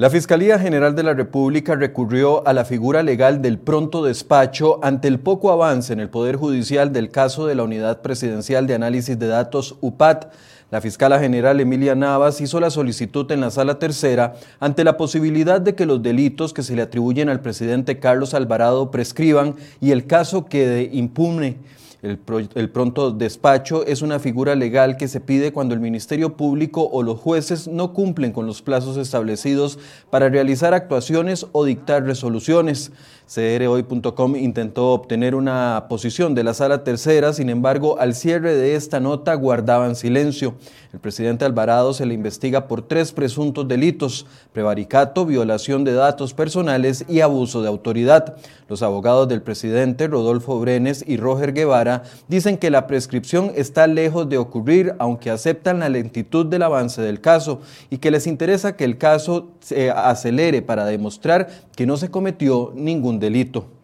La Fiscalía General de la República recurrió a la figura legal del pronto despacho ante el poco avance en el Poder Judicial del caso de la Unidad Presidencial de Análisis de Datos UPAT. La fiscala general Emilia Navas hizo la solicitud en la sala tercera ante la posibilidad de que los delitos que se le atribuyen al presidente Carlos Alvarado prescriban y el caso quede impune. El, pronto despacho es una figura legal que se pide cuando el Ministerio Público o los jueces no cumplen con los plazos establecidos para realizar actuaciones o dictar resoluciones. CRHoy.com intentó obtener una posición de la sala tercera, sin embargo, al cierre de esta nota guardaban silencio. El presidente Alvarado se le investiga por tres presuntos delitos, prevaricato, violación de datos personales y abuso de autoridad. Los abogados del presidente, Rodolfo Brenes y Roger Guevara, dicen que la prescripción está lejos de ocurrir, aunque aceptan la lentitud del avance del caso y que les interesa que el caso se acelere para demostrar que no se cometió ningún delito.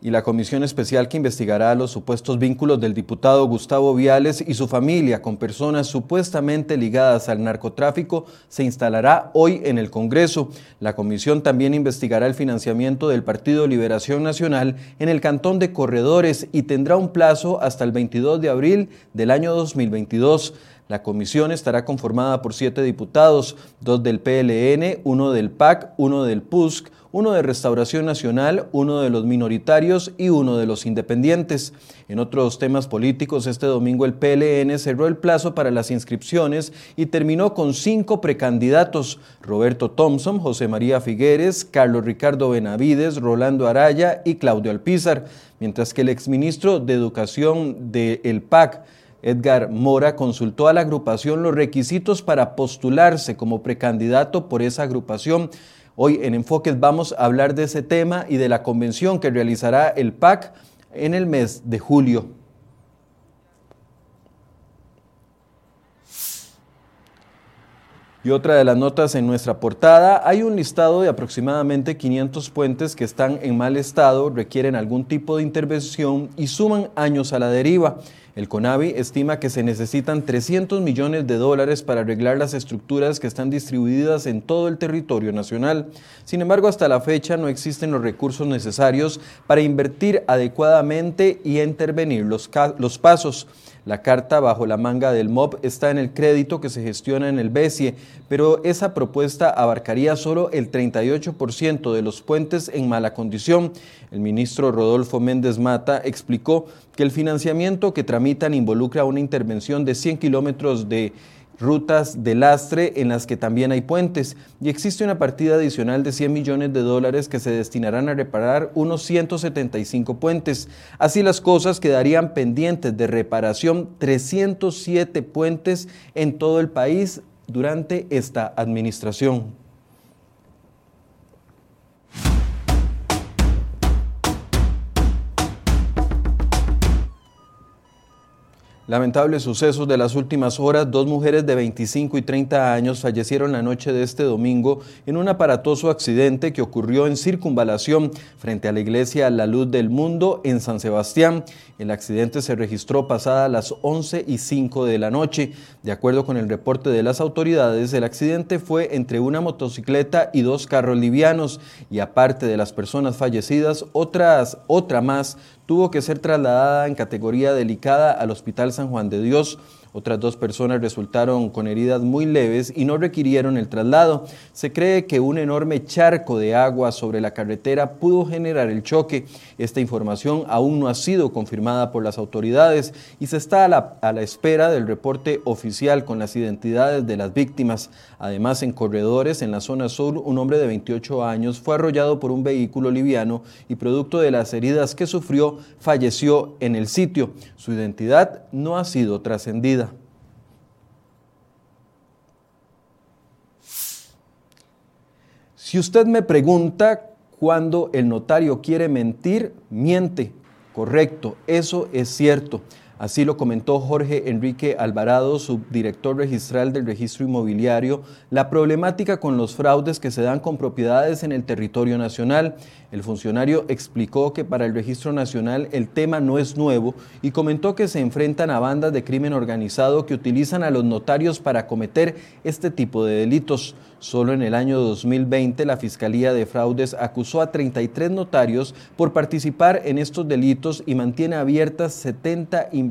Y la comisión especial que investigará los supuestos vínculos del diputado Gustavo Viales y su familia con personas supuestamente ligadas al narcotráfico se instalará hoy en el Congreso. La comisión también investigará el financiamiento del Partido Liberación Nacional en el Cantón de Corredores y tendrá un plazo hasta el 22 de abril del año 2022. La comisión estará conformada por siete diputados, dos del PLN, uno del PAC, uno del PUSC, uno de Restauración Nacional, uno de los minoritarios y uno de los independientes. En otros temas políticos, este domingo el PLN cerró el plazo para las inscripciones y terminó con cinco precandidatos, Roberto Thompson, José María Figueres, Carlos Ricardo Benavides, Rolando Araya y Claudio Alpizar, mientras que el exministro de Educación del PAC, Edgar Mora consultó a la agrupación los requisitos para postularse como precandidato por esa agrupación. Hoy en Enfoques vamos a hablar de ese tema y de la convención que realizará el PAC en el mes de julio. Y otra de las notas en nuestra portada, hay un listado de aproximadamente 500 puentes que están en mal estado, requieren algún tipo de intervención y suman años a la deriva. El CONAVI estima que se necesitan 300 millones de dólares para arreglar las estructuras que están distribuidas en todo el territorio nacional. Sin embargo, hasta la fecha no existen los recursos necesarios para invertir adecuadamente y intervenir los, los pasos. La carta bajo la manga del MOB está en el crédito que se gestiona en el BESIE, pero esa propuesta abarcaría solo el 38% de los puentes en mala condición. El ministro Rodolfo Méndez Mata explicó que el financiamiento que involucra una intervención de 100 kilómetros de rutas de lastre en las que también hay puentes y existe una partida adicional de 100 millones de dólares que se destinarán a reparar unos 175 puentes. Así las cosas quedarían pendientes de reparación 307 puentes en todo el país durante esta administración. Lamentables sucesos de las últimas horas, dos mujeres de 25 y 30 años fallecieron la noche de este domingo en un aparatoso accidente que ocurrió en circunvalación frente a la iglesia La Luz del Mundo en San Sebastián. El accidente se registró pasada las 11 y 5 de la noche. De acuerdo con el reporte de las autoridades, el accidente fue entre una motocicleta y dos carros livianos y aparte de las personas fallecidas, otras, otra más tuvo que ser trasladada en categoría delicada al Hospital San Juan de Dios. Otras dos personas resultaron con heridas muy leves y no requirieron el traslado. Se cree que un enorme charco de agua sobre la carretera pudo generar el choque. Esta información aún no ha sido confirmada por las autoridades y se está a la, a la espera del reporte oficial con las identidades de las víctimas. Además, en corredores en la zona sur, un hombre de 28 años fue arrollado por un vehículo liviano y producto de las heridas que sufrió, falleció en el sitio. Su identidad no ha sido trascendida. Si usted me pregunta cuándo el notario quiere mentir, miente. Correcto, eso es cierto. Así lo comentó Jorge Enrique Alvarado, subdirector registral del registro inmobiliario, la problemática con los fraudes que se dan con propiedades en el territorio nacional. El funcionario explicó que para el registro nacional el tema no es nuevo y comentó que se enfrentan a bandas de crimen organizado que utilizan a los notarios para cometer este tipo de delitos. Solo en el año 2020 la Fiscalía de Fraudes acusó a 33 notarios por participar en estos delitos y mantiene abiertas 70 investigaciones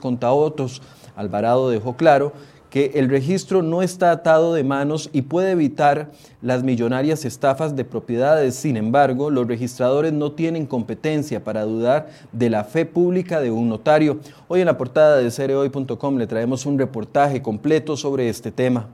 contra otros. Alvarado dejó claro que el registro no está atado de manos y puede evitar las millonarias estafas de propiedades. Sin embargo, los registradores no tienen competencia para dudar de la fe pública de un notario. Hoy en la portada de cereoy.com le traemos un reportaje completo sobre este tema.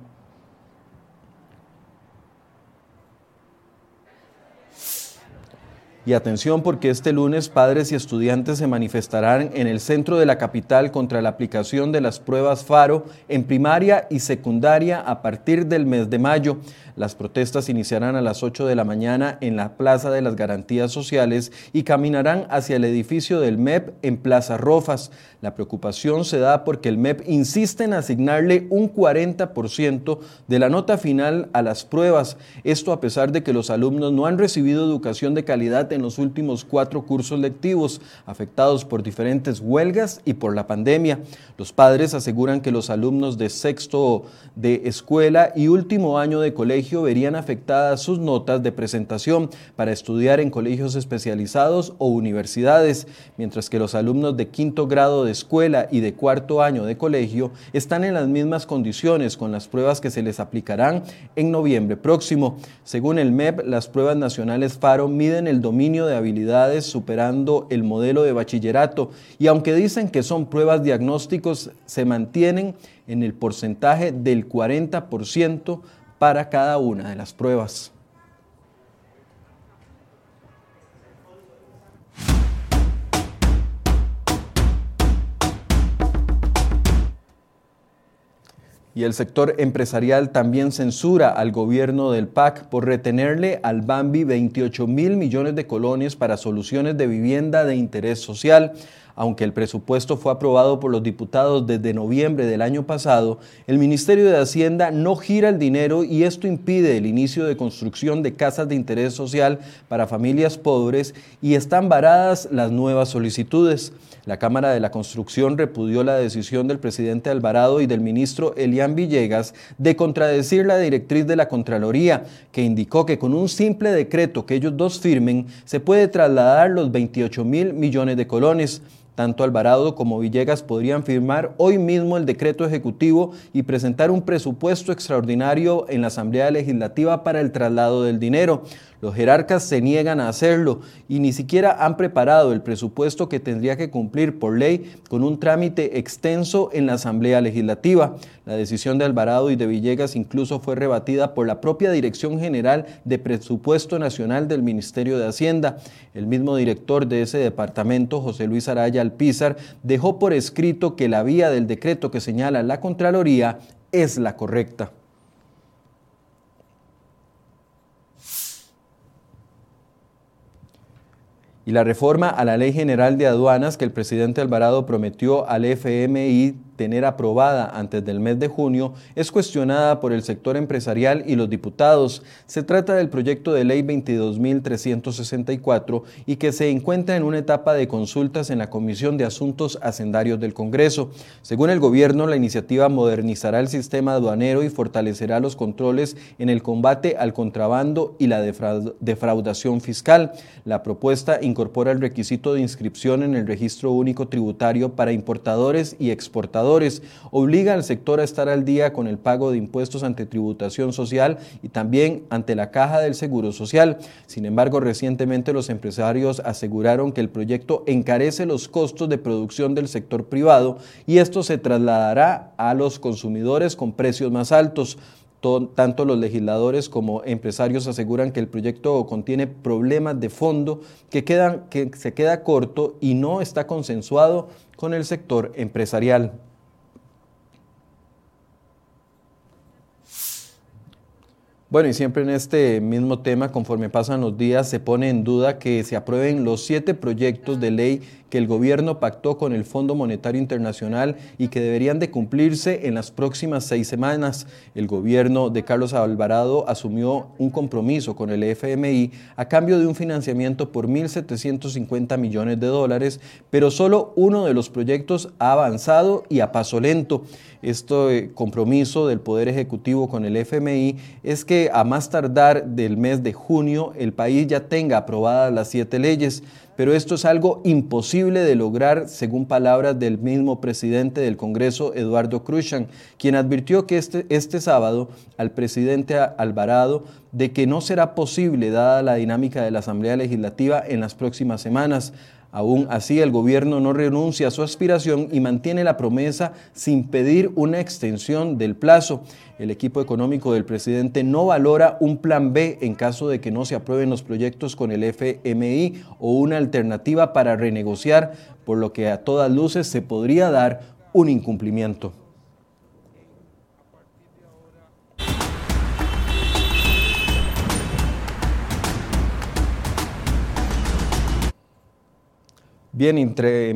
Y atención porque este lunes padres y estudiantes se manifestarán en el centro de la capital contra la aplicación de las pruebas FARO en primaria y secundaria a partir del mes de mayo. Las protestas iniciarán a las 8 de la mañana en la Plaza de las Garantías Sociales y caminarán hacia el edificio del MEP en Plaza Rofas. La preocupación se da porque el MEP insiste en asignarle un 40% de la nota final a las pruebas. Esto a pesar de que los alumnos no han recibido educación de calidad en los últimos cuatro cursos lectivos, afectados por diferentes huelgas y por la pandemia. Los padres aseguran que los alumnos de sexto de escuela y último año de colegio verían afectadas sus notas de presentación para estudiar en colegios especializados o universidades, mientras que los alumnos de quinto grado de escuela y de cuarto año de colegio están en las mismas condiciones con las pruebas que se les aplicarán en noviembre próximo. Según el MEP, las pruebas nacionales FARO miden el dominio de habilidades superando el modelo de bachillerato y aunque dicen que son pruebas diagnósticos, se mantienen en el porcentaje del 40% para cada una de las pruebas. Y el sector empresarial también censura al gobierno del PAC por retenerle al Bambi 28 mil millones de colones para soluciones de vivienda de interés social. Aunque el presupuesto fue aprobado por los diputados desde noviembre del año pasado, el Ministerio de Hacienda no gira el dinero y esto impide el inicio de construcción de casas de interés social para familias pobres y están varadas las nuevas solicitudes. La Cámara de la Construcción repudió la decisión del presidente Alvarado y del ministro Elian Villegas de contradecir la directriz de la Contraloría, que indicó que con un simple decreto que ellos dos firmen se puede trasladar los 28 mil millones de colones. Tanto Alvarado como Villegas podrían firmar hoy mismo el decreto ejecutivo y presentar un presupuesto extraordinario en la Asamblea Legislativa para el traslado del dinero. Los jerarcas se niegan a hacerlo y ni siquiera han preparado el presupuesto que tendría que cumplir por ley con un trámite extenso en la Asamblea Legislativa. La decisión de Alvarado y de Villegas incluso fue rebatida por la propia Dirección General de Presupuesto Nacional del Ministerio de Hacienda. El mismo director de ese departamento, José Luis Araya Alpizar, dejó por escrito que la vía del decreto que señala la Contraloría es la correcta. Y la reforma a la Ley General de Aduanas que el presidente Alvarado prometió al FMI tener aprobada antes del mes de junio es cuestionada por el sector empresarial y los diputados. Se trata del proyecto de ley 22.364 y que se encuentra en una etapa de consultas en la Comisión de Asuntos Hacendarios del Congreso. Según el gobierno, la iniciativa modernizará el sistema aduanero y fortalecerá los controles en el combate al contrabando y la defraudación fiscal. La propuesta incorpora el requisito de inscripción en el registro único tributario para importadores y exportadores obliga al sector a estar al día con el pago de impuestos ante tributación social y también ante la caja del Seguro Social. Sin embargo, recientemente los empresarios aseguraron que el proyecto encarece los costos de producción del sector privado y esto se trasladará a los consumidores con precios más altos. Tanto los legisladores como empresarios aseguran que el proyecto contiene problemas de fondo que, quedan, que se queda corto y no está consensuado con el sector empresarial. Bueno, y siempre en este mismo tema, conforme pasan los días, se pone en duda que se aprueben los siete proyectos de ley que el gobierno pactó con el Fondo Monetario Internacional y que deberían de cumplirse en las próximas seis semanas. El gobierno de Carlos Alvarado asumió un compromiso con el FMI a cambio de un financiamiento por 1.750 millones de dólares, pero solo uno de los proyectos ha avanzado y a paso lento. Este compromiso del Poder Ejecutivo con el FMI es que a más tardar del mes de junio el país ya tenga aprobadas las siete leyes, pero esto es algo imposible de lograr según palabras del mismo presidente del Congreso, Eduardo Cruzan, quien advirtió que este, este sábado al presidente Alvarado de que no será posible dada la dinámica de la Asamblea Legislativa en las próximas semanas. Aún así, el gobierno no renuncia a su aspiración y mantiene la promesa sin pedir una extensión del plazo. El equipo económico del presidente no valora un plan B en caso de que no se aprueben los proyectos con el FMI o una alternativa para renegociar, por lo que a todas luces se podría dar un incumplimiento. Bien,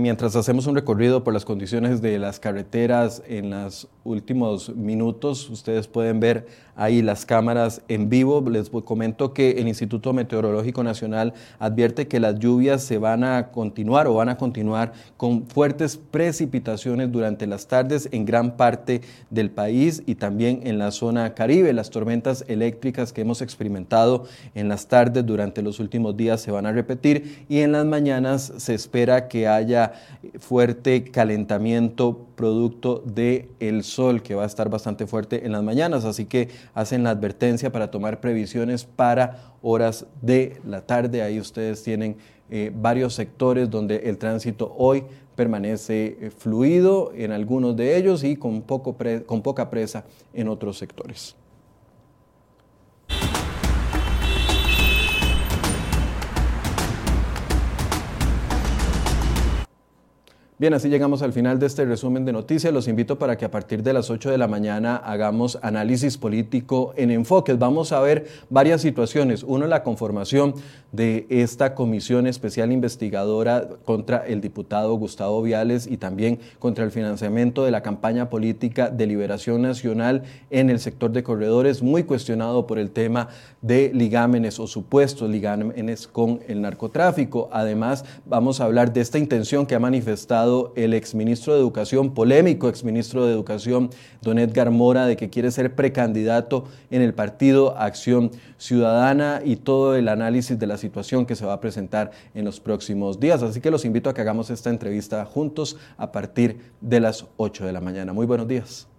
mientras hacemos un recorrido por las condiciones de las carreteras en los últimos minutos, ustedes pueden ver ahí las cámaras en vivo. Les comento que el Instituto Meteorológico Nacional advierte que las lluvias se van a continuar o van a continuar con fuertes precipitaciones durante las tardes en gran parte del país y también en la zona caribe. Las tormentas eléctricas que hemos experimentado en las tardes durante los últimos días se van a repetir y en las mañanas se espera que haya fuerte calentamiento producto del el sol que va a estar bastante fuerte en las mañanas. Así que hacen la advertencia para tomar previsiones para horas de la tarde. Ahí ustedes tienen eh, varios sectores donde el tránsito hoy permanece eh, fluido en algunos de ellos y con, poco con poca presa en otros sectores. Bien, así llegamos al final de este resumen de noticias. Los invito para que a partir de las 8 de la mañana hagamos análisis político en enfoques. Vamos a ver varias situaciones. Uno, la conformación de esta comisión especial investigadora contra el diputado Gustavo Viales y también contra el financiamiento de la campaña política de liberación nacional en el sector de corredores, muy cuestionado por el tema de ligámenes o supuestos ligámenes con el narcotráfico. Además, vamos a hablar de esta intención que ha manifestado el exministro de Educación, polémico exministro de Educación, don Edgar Mora, de que quiere ser precandidato en el partido Acción Ciudadana y todo el análisis de la situación que se va a presentar en los próximos días. Así que los invito a que hagamos esta entrevista juntos a partir de las 8 de la mañana. Muy buenos días.